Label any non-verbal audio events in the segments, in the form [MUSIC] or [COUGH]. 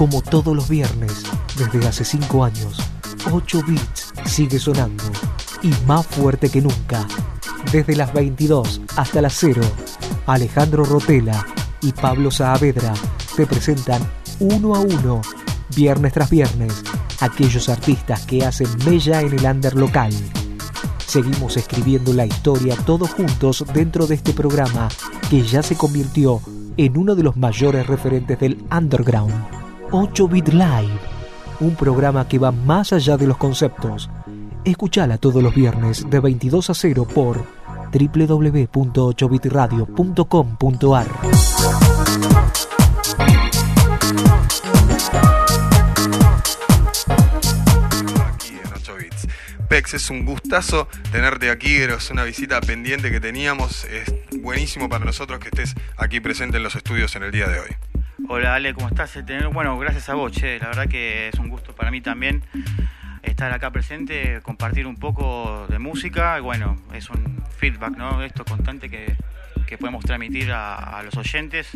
Como todos los viernes, desde hace 5 años, 8 bits sigue sonando y más fuerte que nunca. Desde las 22 hasta las 0, Alejandro Rotela y Pablo Saavedra te presentan uno a uno, viernes tras viernes, aquellos artistas que hacen mella en el under local. Seguimos escribiendo la historia todos juntos dentro de este programa que ya se convirtió en uno de los mayores referentes del underground. 8 Bit Live, un programa que va más allá de los conceptos. Escuchala todos los viernes de 22 a 0 por www.8bitradio.com.ar. aquí en 8 bits. Pex, es un gustazo tenerte aquí, es una visita pendiente que teníamos, es buenísimo para nosotros que estés aquí presente en los estudios en el día de hoy. Hola Ale, ¿cómo estás? Eh, Bueno, gracias a vos, che. La verdad que es un gusto para mí también estar acá presente, compartir un poco de música. Bueno, es un feedback, ¿no? Esto constante que, que podemos transmitir a, los oyentes.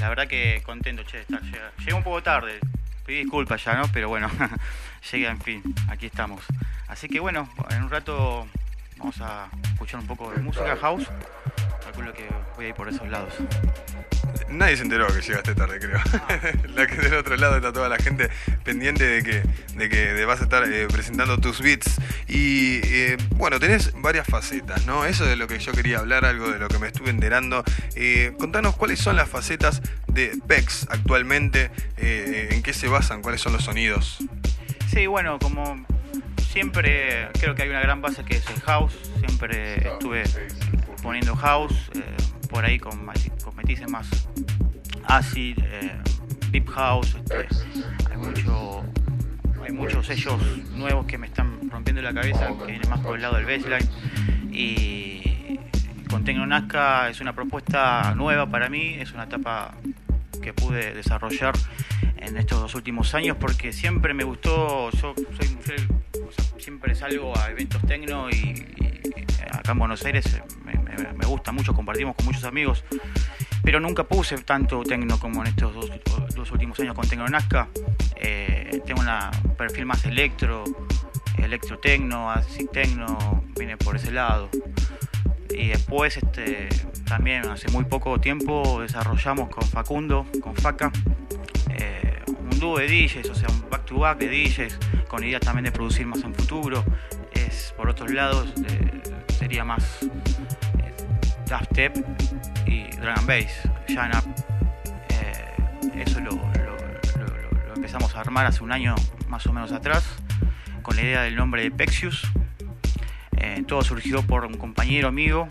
La verdad que contento, che, de estar. Llegué un poco tarde, pedí disculpas ya, ¿no? Pero bueno, [LAUGHS] llegué, en fin, aquí estamos. Así que bueno, en un rato vamos a escuchar un poco de música house. Calculo que voy a ir por esos lados. Nadie se enteró que llegaste tarde, creo. [LAUGHS] la que del otro lado está toda la gente pendiente de que, de que vas a estar eh, presentando tus beats. Y eh, bueno, tenés varias facetas, ¿no? Eso de lo que yo quería hablar, algo de lo que me estuve enterando. Eh, contanos cuáles son las facetas de Pex actualmente, en qué se basan, cuáles son los sonidos. Sí, bueno, como siempre creo que hay una gran base que es el house. Siempre estuve poniendo house, eh, por ahí con, con más acid, eh, deep house. este, hay, mucho, hay muchos sellos nuevos que me están rompiendo la cabeza, que vienen más por el lado del baseline. Y con Tecno Nazca es una propuesta nueva para mí, es una etapa que pude desarrollar en estos dos últimos años porque siempre me gustó, yo soy un siempre salgo a eventos tecno y, acá en Buenos Aires me, gusta mucho, compartimos con muchos amigos, pero nunca puse tanto tecno como en estos dos, dos últimos años con Tecno Nazca. Eh, tengo un perfil más electro, electro tecno, así tecno, viene por ese lado. Y después, este, también hace muy poco tiempo desarrollamos con Facundo, con Faca, eh, de DJs, o sea, un back to back de DJs, con idea también de producir más en futuro. Es por otros lados, eh, sería más eh, dubstep y drum and bass, up. Eh, eso lo, empezamos a armar hace un año más o menos atrás, con la idea del nombre de Pexius. Todo surgió por un compañero amigo,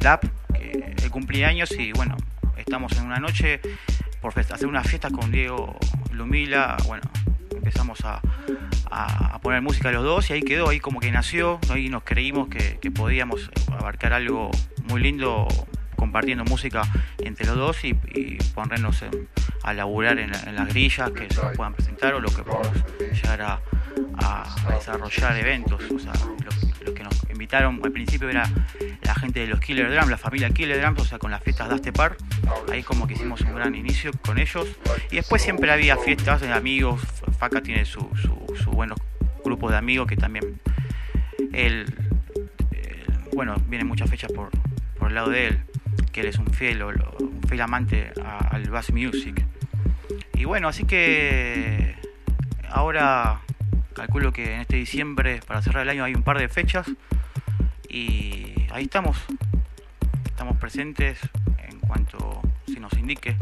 Lap, que cumplía años y bueno, estamos en una noche por hacer una fiesta con Diego Lumila, bueno, empezamos a, a- poner música los dos y ahí quedó, ahí como que nació, ahí nos creímos que, podíamos abarcar algo muy lindo compartiendo música entre los dos y, ponernos en- a laburar en, en las grillas que se nos puedan presentar o lo que podamos llegar a, desarrollar eventos. O sea, lo, lo que nos invitaron al principio era la gente de los Killer Drums, la familia Killer Drums, o sea, con las fiestas de Astepar. Ahí como que hicimos un gran inicio con ellos. Y después siempre había fiestas de amigos. Faca tiene su, su, su buenos grupos de amigos que también él, él, bueno, vienen muchas fechas por, por el lado de él, que él es un fiel, un fiel amante al bass music. Y bueno, así que ahora calculo que en este diciembre, para cerrar el año, hay un par de fechas y ahí estamos. Estamos presentes en cuanto se nos indique.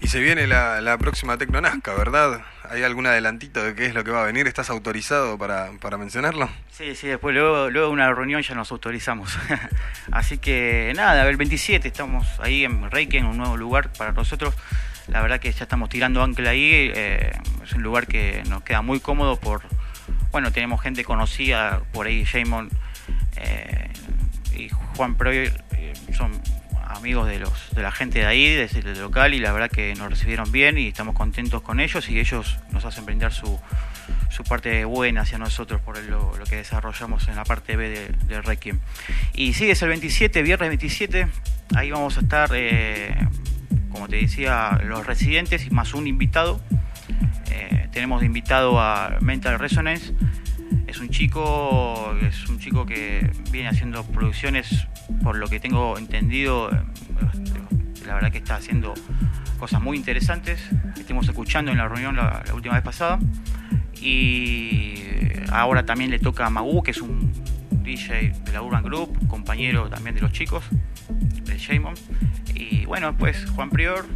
Y se viene la, la próxima Tecnonazca, ¿verdad? ¿Hay algún adelantito de qué es lo que va a venir? ¿Estás autorizado para, para mencionarlo? Sí, sí, después luego, luego de una reunión ya nos autorizamos. [LAUGHS] Así que nada, el 27 estamos ahí en Reiki, en un nuevo lugar para nosotros. La verdad que ya estamos tirando ancla ahí. eh, es un lugar que nos queda muy cómodo por... Bueno, tenemos gente conocida por ahí, Jamon eh, y Juan Proy eh, son amigos de los de la gente de ahí, desde el local, y la verdad que nos recibieron bien y estamos contentos con ellos y ellos nos hacen brindar su, su parte buena hacia nosotros por lo, que desarrollamos en la parte B de, del Requiem. Y sí, es el 27, viernes 27, ahí vamos a estar eh, como te decía, los residentes y más un invitado. Tenemos de invitado a Mental Resonance. Es un chico, es un chico que viene haciendo producciones, por lo que tengo entendido, eh, la verdad que está haciendo cosas muy interesantes. Estuvimos escuchando en la reunión la, última vez pasada. Y ahora también le toca a Magu, que es un DJ de la Urban Group, compañero también de los chicos, de Jamon. Y bueno, pues Juan Prior.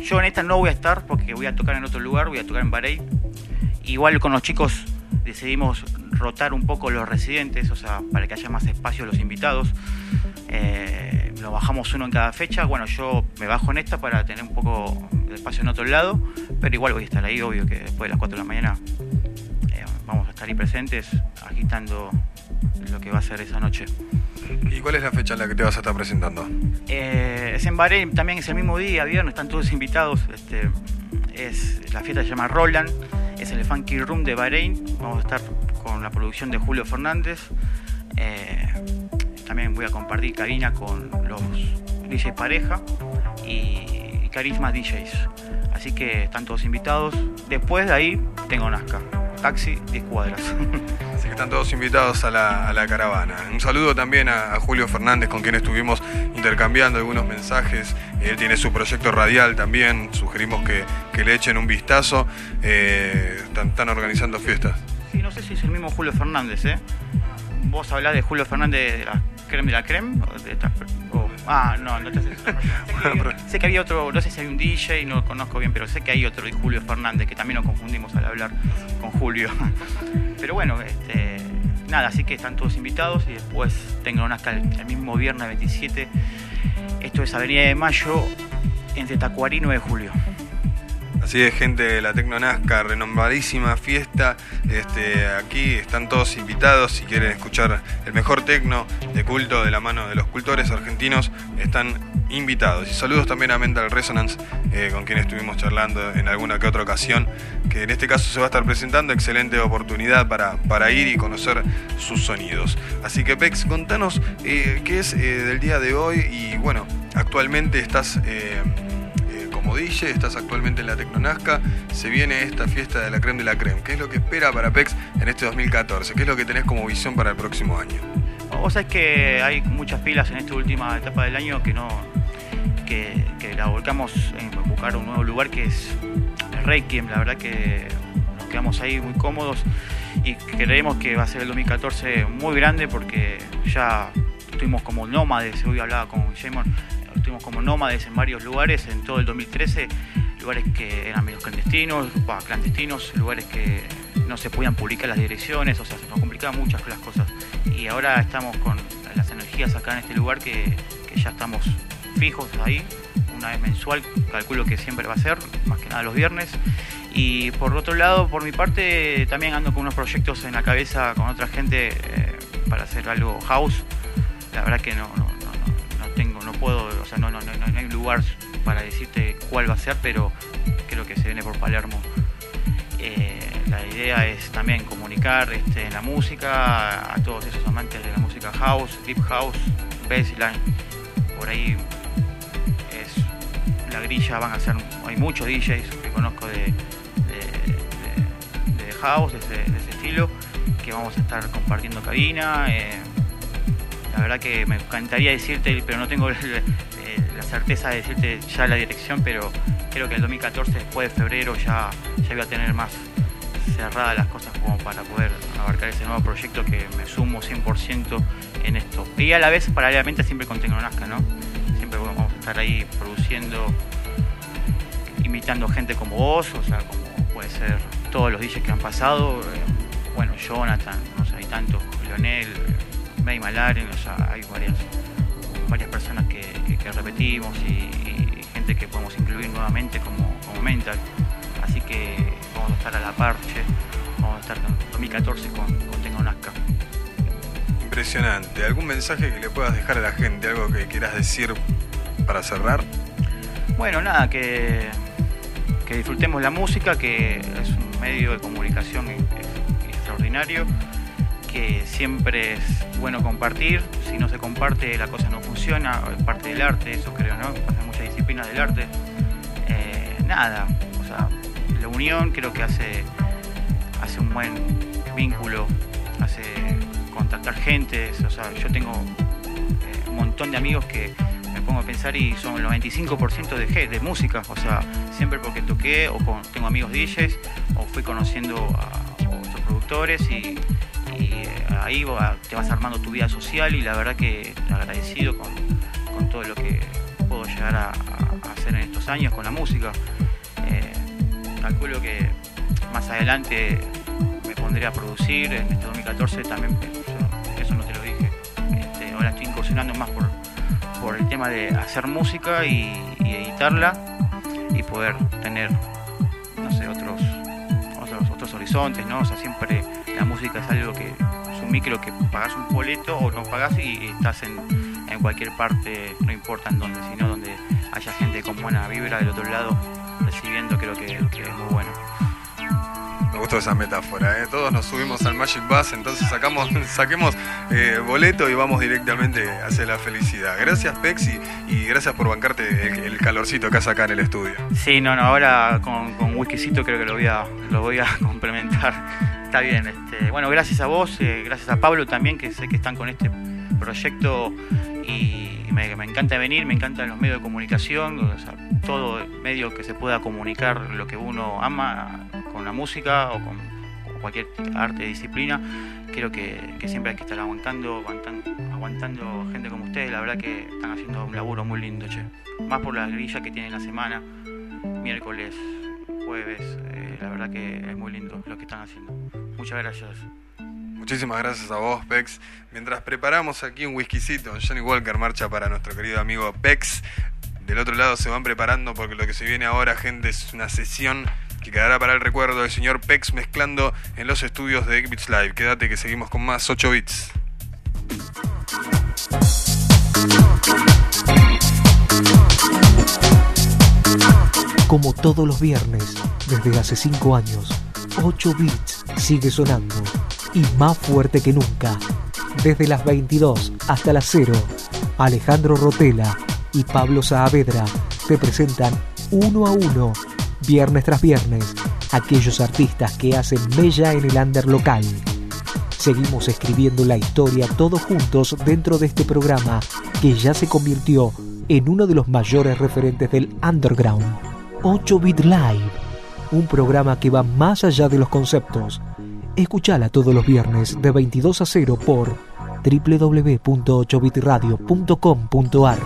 Yo en esta no voy a estar porque voy a tocar en otro lugar, voy a tocar en Bahrein. Igual con los chicos decidimos rotar un poco los residentes, o sea, para que haya más espacio los invitados. Eh, lo bajamos uno en cada fecha. Bueno, yo me bajo en esta para tener un poco de espacio en otro lado, pero igual voy a estar ahí, obvio que después de las 4 de la mañana eh, vamos a estar ahí presentes, agitando lo que va a ser esa noche. ¿Y cuál es la fecha en la que te vas a estar presentando? Eh, es en Bahrein, también es el mismo día, viernes, están todos invitados. Este, es, la fiesta se llama Roland, es el Funky Room de Bahrein. Vamos a estar con la producción de Julio Fernández. Eh, también voy a compartir cabina con los DJs pareja y Carisma DJs. Así que están todos invitados. Después de ahí tengo Nazca taxi 10 cuadras. [LAUGHS] Así que están todos invitados a la, caravana. Un saludo también a, Julio Fernández, con quien estuvimos intercambiando algunos mensajes. Él tiene su proyecto radial también, sugerimos que, le echen un vistazo. Eh, están, organizando fiestas. Sí, no sé si es el mismo Julio Fernández, ¿eh? Vos hablás de Julio Fernández de la creme de la creme, de Ah, no, no te sé. [LAUGHS] sé, que había, otro, no sé si hay un DJ, no lo conozco bien, pero sé que hay otro, Julio Fernández, que también nos confundimos al hablar con Julio. [LAUGHS] Pero bueno, este, nada, así que están todos invitados y después tengo una el mismo viernes 27. Esto es Avenida de Mayo, entre Tacuarí y 9 de julio. Así es, gente de la Tecnonazca, renombradísima fiesta. Este, aquí están todos invitados. Si quieren escuchar el mejor tecno de culto de la mano de los cultores argentinos, están invitados. Y saludos también a Mental Resonance, eh, con quien estuvimos charlando en alguna que otra ocasión, que en este caso se va a estar presentando. Excelente oportunidad para, para ir y conocer sus sonidos. Así que, Pex, contanos eh, qué es eh, del día de hoy y bueno, actualmente estás como DJ, estás actualmente en la Tecnonazca, se viene esta fiesta de la creme de la creme. ¿Qué es lo que espera para PEX en este 2014? ¿Qué es lo que tenés como visión para el próximo año? Vos sabés que hay muchas pilas en esta última etapa del año que no que, la volcamos en buscar un nuevo lugar que es Reiki. La verdad que nos quedamos ahí muy cómodos y creemos que va a ser el 2014 muy grande porque ya estuvimos como nómades, hoy hablaba con Jamon, estuvimos como nómades en varios lugares en todo el 2013, lugares que eran medio clandestinos, clandestinos, lugares que no se podían publicar las direcciones, o sea, se nos complicaban muchas las cosas. Y ahora estamos con las energías acá en este lugar que, ya estamos fijos ahí, una vez mensual, calculo que siempre va a ser, más que nada los viernes. Y por otro lado, por mi parte, también ando con unos proyectos en la cabeza con otra gente eh, para hacer algo house. La verdad que no puedo, o sea, no, no, no, no hay lugar para decirte cuál va a ser, pero creo que se viene por Palermo. Eh, la idea es también comunicar este, la música a todos esos amantes de la música house, deep house, bassline. Por ahí es la grilla, van a ser, hay muchos DJs que conozco de, de, house, de ese, estilo, que vamos a estar compartiendo cabina. Eh, la verdad que me encantaría decirte, pero no tengo [LAUGHS] la certeza de decirte ya la dirección, pero creo que el 2014, después de febrero, ya, ya voy a tener más cerradas las cosas como para poder abarcar ese nuevo proyecto que me sumo 100% en esto. Y a la vez, paralelamente, siempre con Tecnonazca, ¿no? Siempre vamos a estar ahí produciendo, imitando gente como vos, o sea, como puede ser todos los DJs que han pasado. Eh, bueno, Jonathan, no sé, hay tantos, Leonel, May Malaren, o sea, hay varias, varias personas que, repetimos y, gente que podemos incluir nuevamente como, mental. Así que vamos a estar a la parche, vamos a estar en 2014 con, con Tengo Nazca. Impresionante. ¿Algún mensaje que le puedas dejar a la gente? ¿Algo que quieras decir para cerrar? Bueno, nada, que, que disfrutemos la música, que es un medio de comunicación extraordinario que siempre es bueno compartir. Si no se comparte, la cosa no funciona. Es parte del arte, eso creo, ¿no? Pasa muchas disciplinas del arte. nada, o sea, la unión creo que hace, hace un buen vínculo, hace contactar gente, o sea, yo tengo eh, un montón de amigos que me pongo a pensar y son el 95% de, G, de música, o sea, siempre porque toqué o tengo amigos DJs o fui conociendo a otros productores y, ahí te vas armando tu vida social y la verdad que agradecido con, todo lo que puedo llegar a, hacer en estos años con la música. Eh, calculo que más adelante me pondré a producir, en este 2014 también, eso no te lo dije, este, ahora estoy incursionando más por, por el tema de hacer música y, editarla y poder tener, no sé, otros, otros, otros horizontes, ¿no? O sea, siempre la música es algo que un micro que pagas un boleto o no pagas y estás en, en cualquier parte, no importa en dónde, sino donde haya gente con buena vibra del otro lado recibiendo, creo que, que es muy bueno gustó esa metáfora. ¿eh? Todos nos subimos al Magic Bus, entonces sacamos, [LAUGHS] saquemos eh, boleto y vamos directamente hacia la felicidad. Gracias, Pexi, y gracias por bancarte el, calorcito que has acá en el estudio. Sí, no, no, ahora con, con whiskycito creo que lo voy a, lo voy a [LAUGHS] complementar. Está bien. Este, bueno, gracias a vos, eh, gracias a Pablo también, que sé que están con este proyecto y me, encanta venir, me encantan los medios de comunicación, todo medio que se pueda comunicar lo que uno ama con la música o con, cualquier arte, disciplina, creo que, siempre hay que estar aguantando, aguantando, gente como ustedes, la verdad que están haciendo un laburo muy lindo, che. Más por la grilla que tienen la semana, miércoles, eh, la verdad que es muy lindo lo que están haciendo. Muchas gracias. Muchísimas gracias a vos, Pex. Mientras preparamos aquí un whiskycito, Johnny Walker marcha para nuestro querido amigo Pex. Del otro lado se van preparando porque lo que se viene ahora, gente, es una sesión que quedará para el recuerdo del señor Pex mezclando en los estudios de X Live. Quédate que seguimos con más 8 bits. Como todos los viernes, desde hace 5 años, 8 bits sigue sonando y más fuerte que nunca. Desde las 22 hasta las 0, Alejandro Rotela y Pablo Saavedra te presentan uno a uno viernes tras viernes, aquellos artistas que hacen mella en el under local. Seguimos escribiendo la historia todos juntos dentro de este programa que ya se convirtió en uno de los mayores referentes del underground, 8-Bit Live, un programa que va más allá de los conceptos. Escuchala todos los viernes de 22 a 0 por www.8bitradio.com.ar.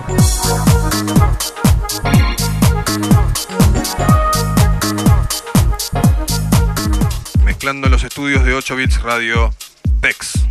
mezclando los estudios de 8 Bits Radio PEX.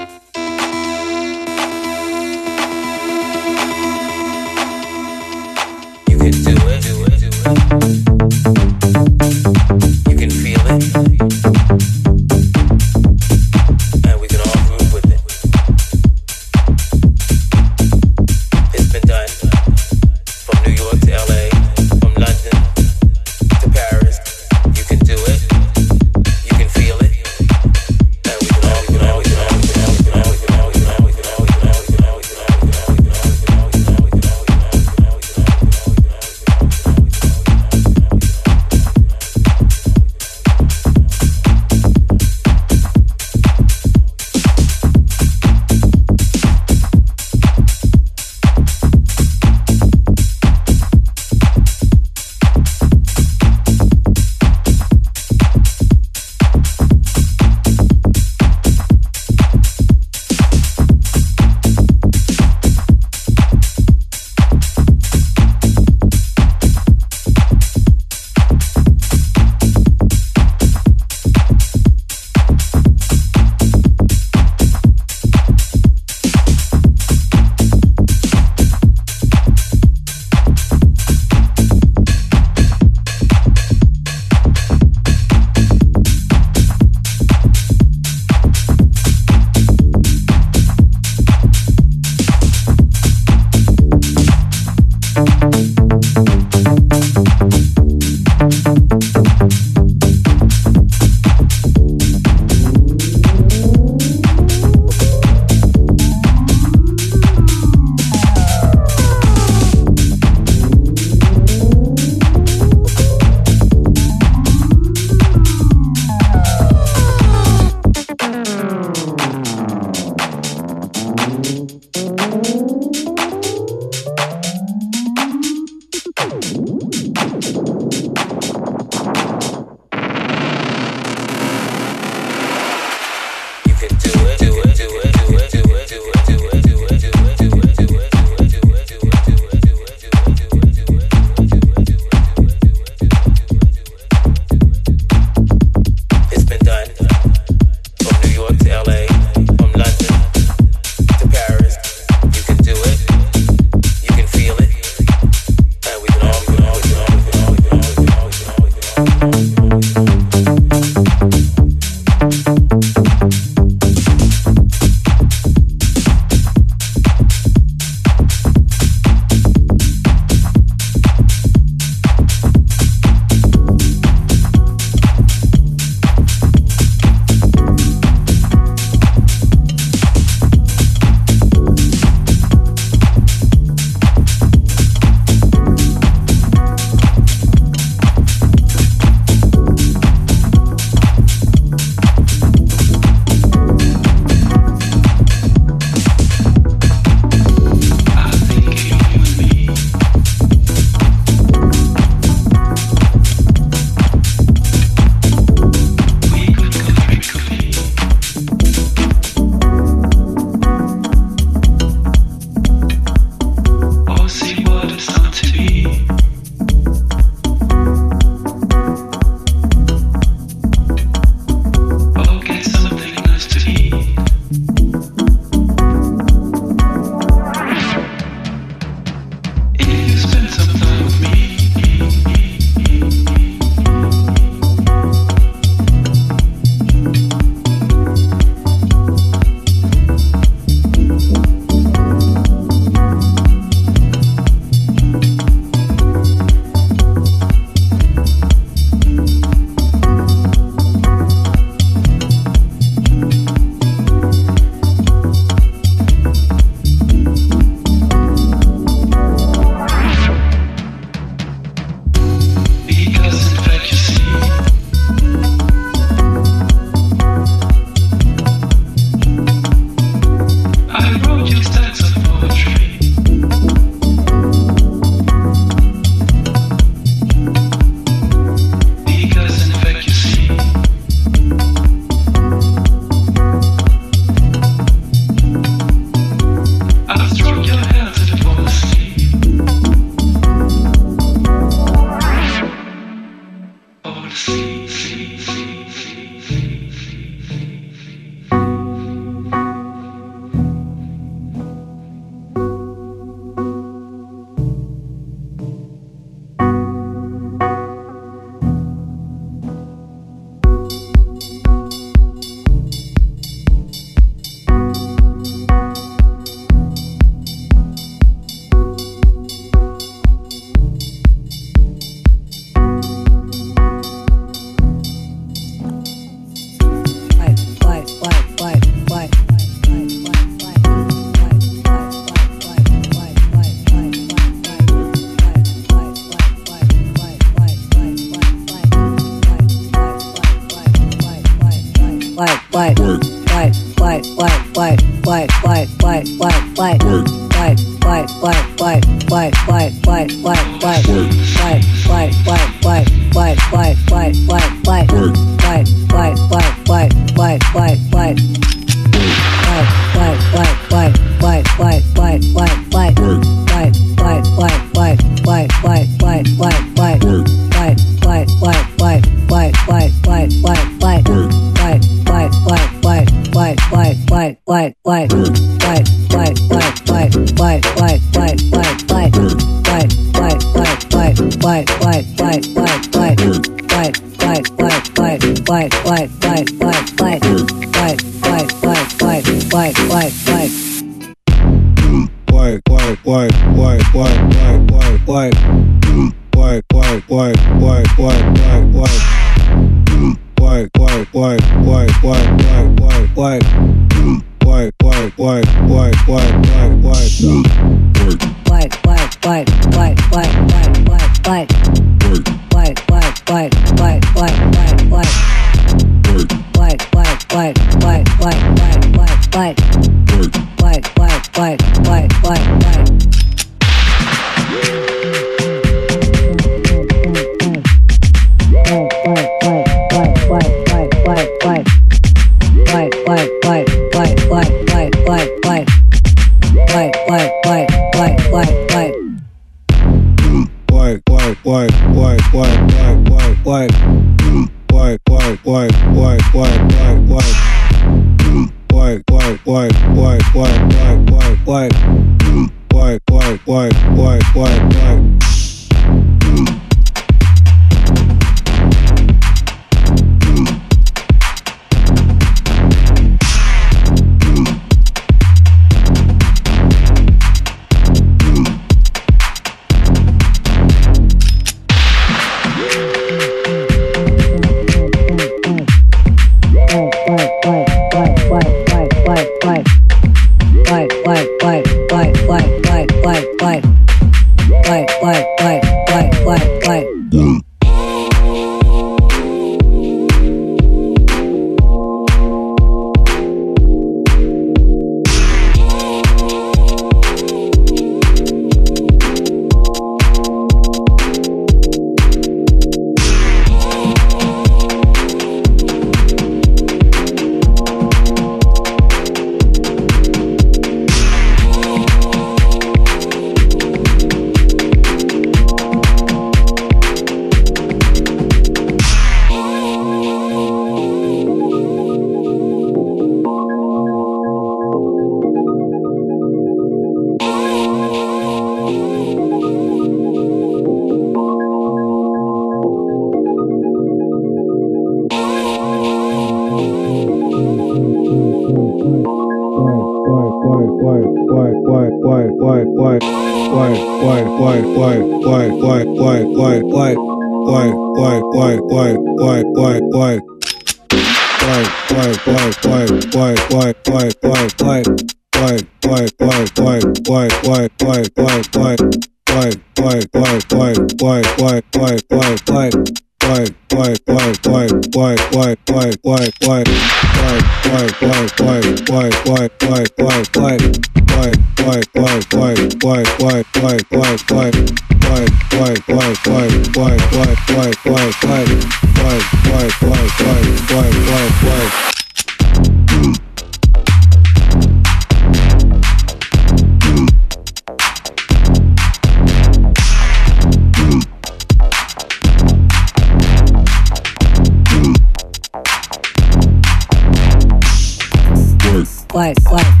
What? What?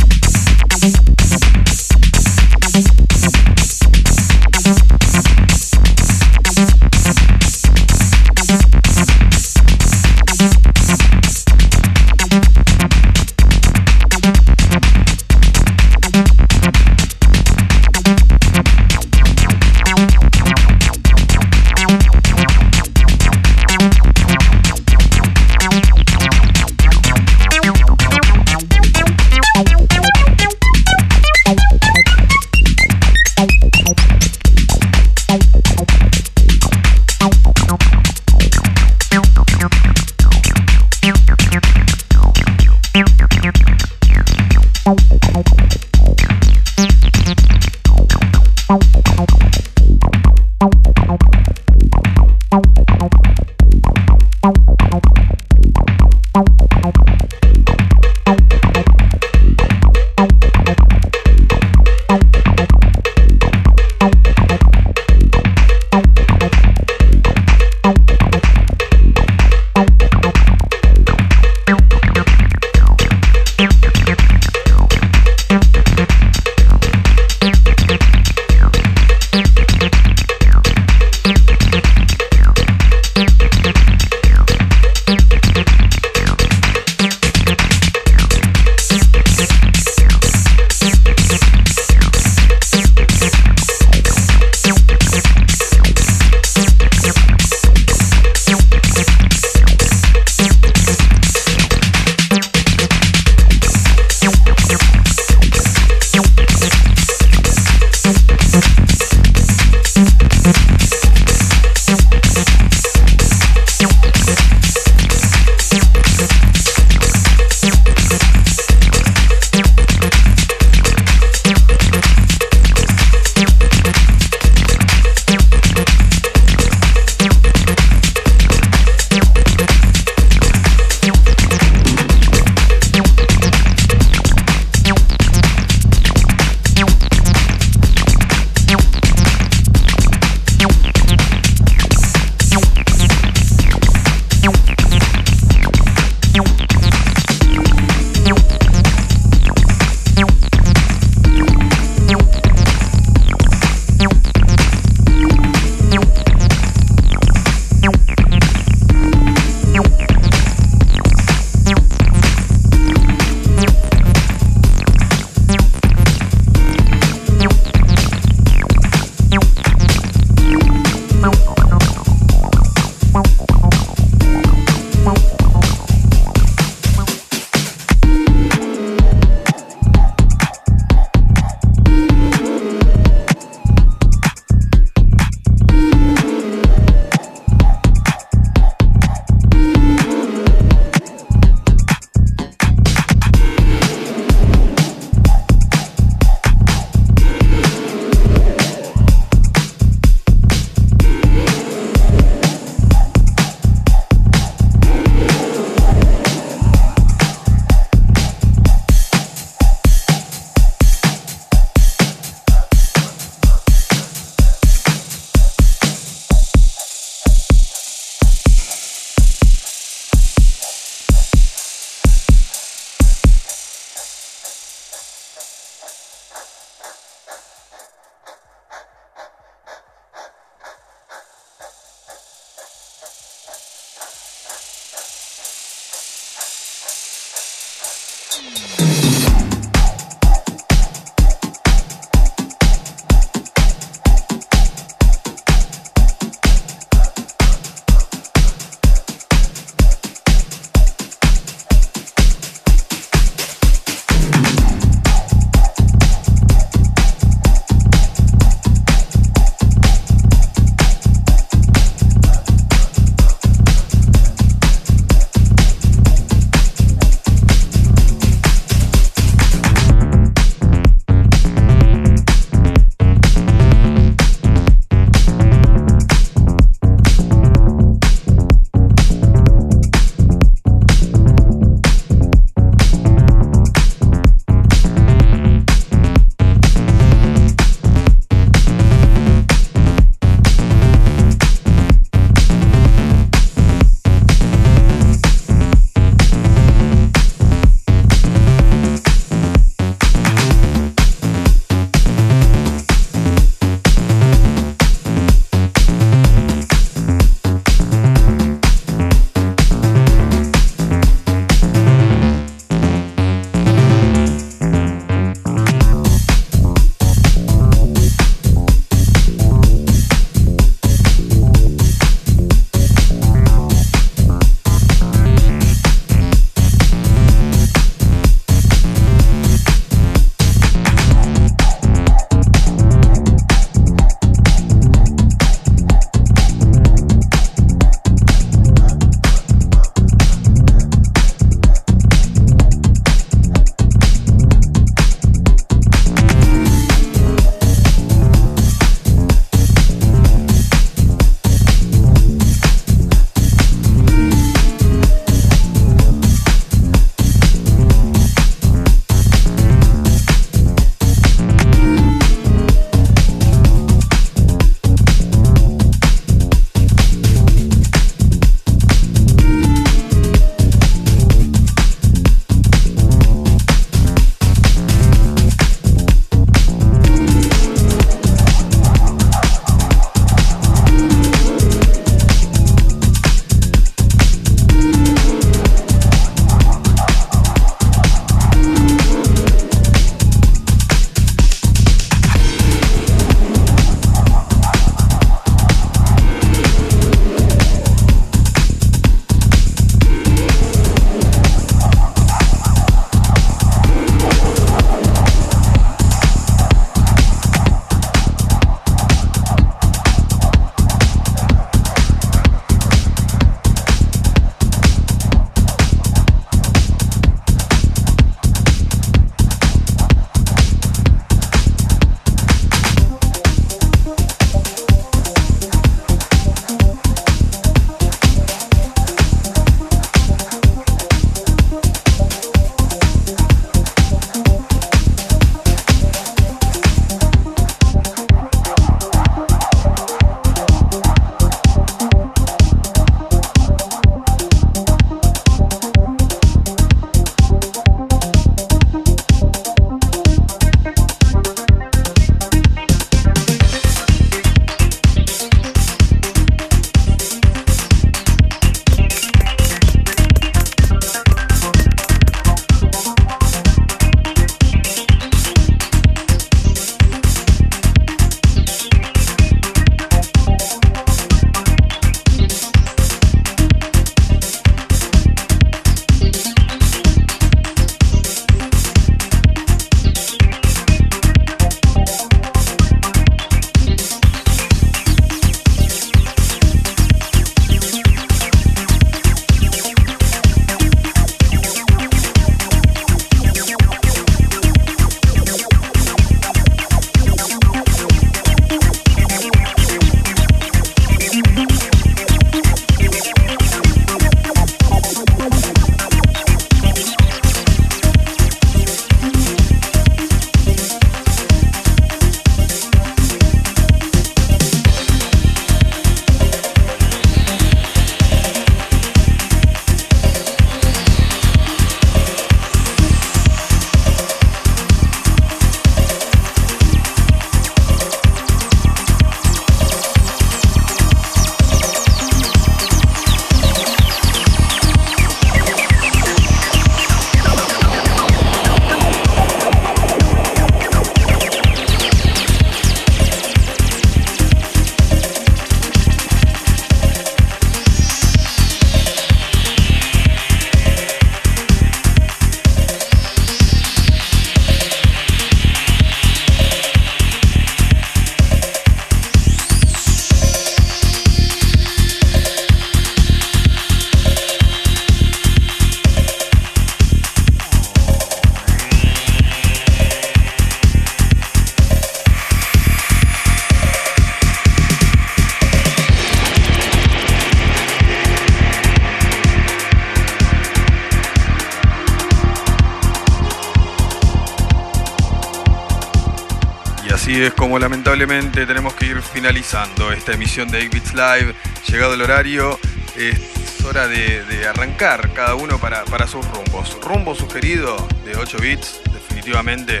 es como lamentablemente tenemos que ir finalizando esta emisión de 8 Live. Llegado el horario, es hora de, arrancar cada uno para, para, sus rumbos. Rumbo sugerido de 8 bits, definitivamente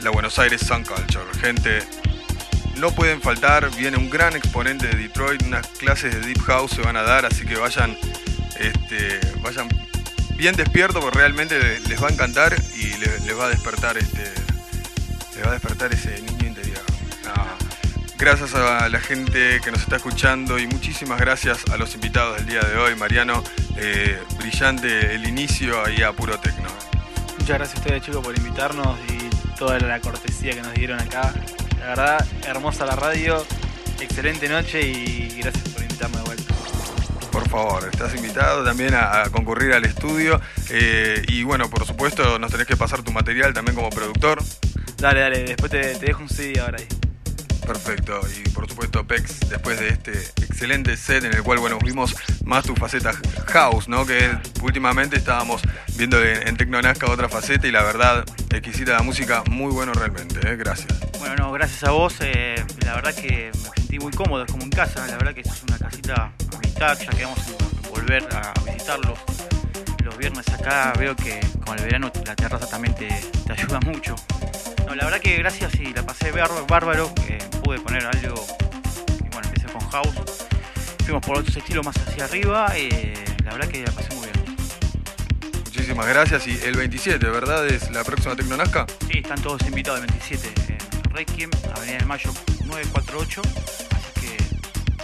la Buenos Aires Sun Culture. Gente, no pueden faltar, viene un gran exponente de Detroit, unas clases de Deep House se van a dar, así que vayan, este, vayan bien despiertos porque realmente les va a encantar y les, va a despertar este, les va a despertar ese interior. Gracias a la gente que nos está escuchando y muchísimas gracias a los invitados del día de hoy. Mariano, eh, brillante el inicio ahí a puro tecno. Muchas gracias a ustedes chicos por invitarnos y toda la cortesía que nos dieron acá. La verdad, hermosa la radio, excelente noche y gracias por invitarme de vuelta. Por favor, estás invitado también a, concurrir al estudio eh, y bueno, por supuesto nos tenés que pasar tu material también como productor. Dale, dale, después te, te dejo un CD ahora ahí. Perfecto, y por supuesto Pex, después de este excelente set en el cual bueno vimos más tu faceta house, ¿no? Que últimamente estábamos viendo en, Tecnonazca otra faceta y la verdad, exquisita la música, muy bueno realmente, ¿eh? gracias. Bueno, no, gracias a vos, eh, la verdad que me sentí muy cómodo, como en casa, la verdad que es una casita a mitad, ya que vamos a volver a visitarlos los viernes acá, veo que con el verano la terraza también te, te ayuda mucho. La verdad que gracias y la pasé bárbaro, pude poner algo, y bueno, empecé con house, fuimos por otros estilos más hacia arriba, eh, la verdad que la pasé muy bien. Muchísimas gracias y el 27, ¿verdad? ¿Es la próxima Tecnonazca? Sí, están todos invitados el 27 en Requiem, Avenida del Mayo 948, así que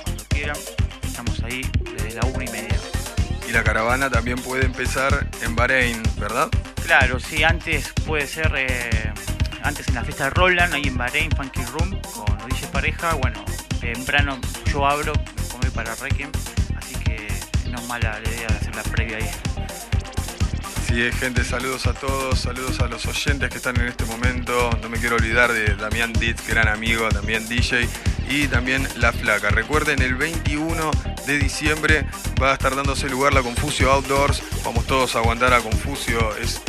cuando quieran, estamos ahí desde la 1 y media. Y la caravana también puede empezar en Bahrein, ¿verdad? Claro, sí, antes puede ser eh, antes en la fiesta de Roland, ahí en Bahrein, Funky Room, con Odisse Pareja. Bueno, temprano yo abro, como voy para Requiem, así que no es mala la idea de hacer la previa ahí. Sí, gente, saludos a todos, saludos a los oyentes que están en este momento. No me quiero olvidar de Damián Ditz, gran amigo, también DJ, y también La Flaca. Recuerden, el 21 de diciembre va a estar dándose lugar la Confusio Outdoors. Vamos todos a aguantar a Confusio, es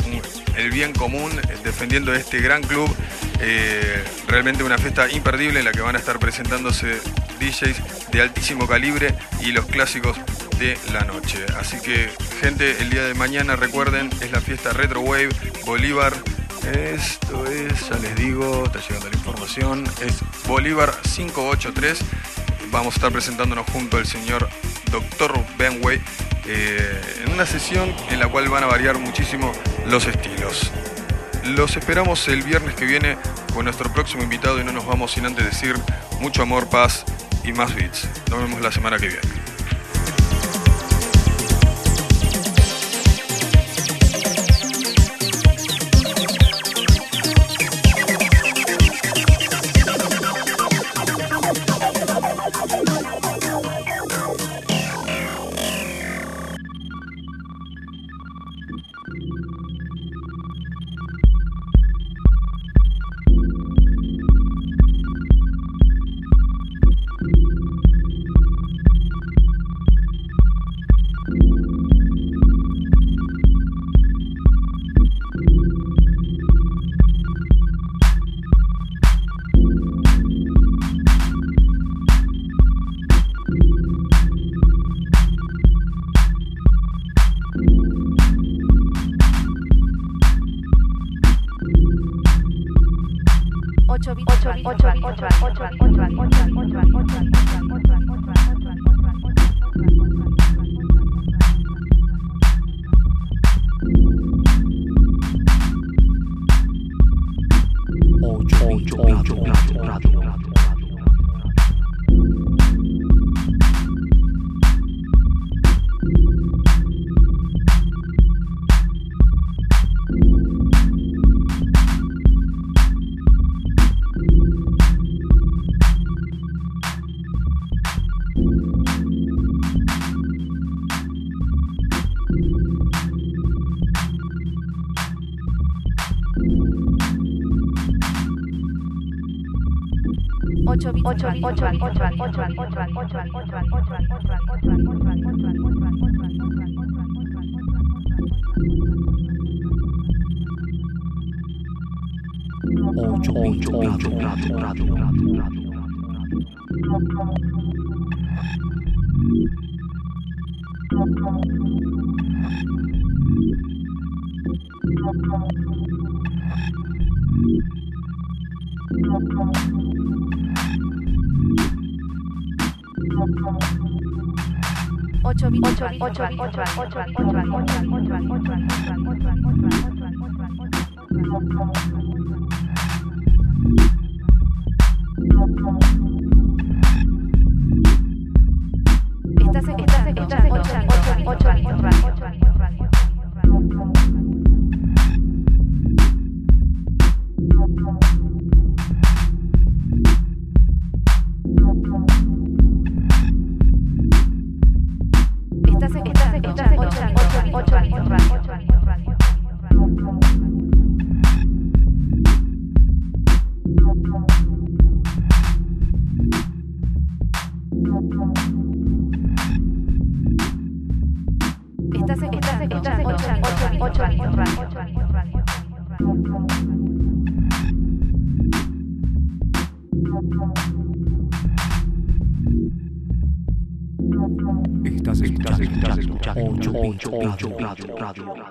el bien común eh, defendiendo este gran club. Eh, realmente una fiesta imperdible en la que van a estar presentándose DJs de altísimo calibre y los clásicos de la noche. Así que, gente, el día de mañana, recuerden, es la fiesta Retro Wave Bolívar. Esto es, ya les digo, está llegando la información, es Bolívar 583. Vamos a estar presentándonos junto al señor Dr. Benway eh, en una sesión en la cual van a variar muchísimo los estilos. Los esperamos el viernes que viene con nuestro próximo invitado y no nos vamos sin antes decir mucho amor, paz y más beats. Nos vemos la semana que viene. Pocuan. 8 8 8 8 8 8 Radio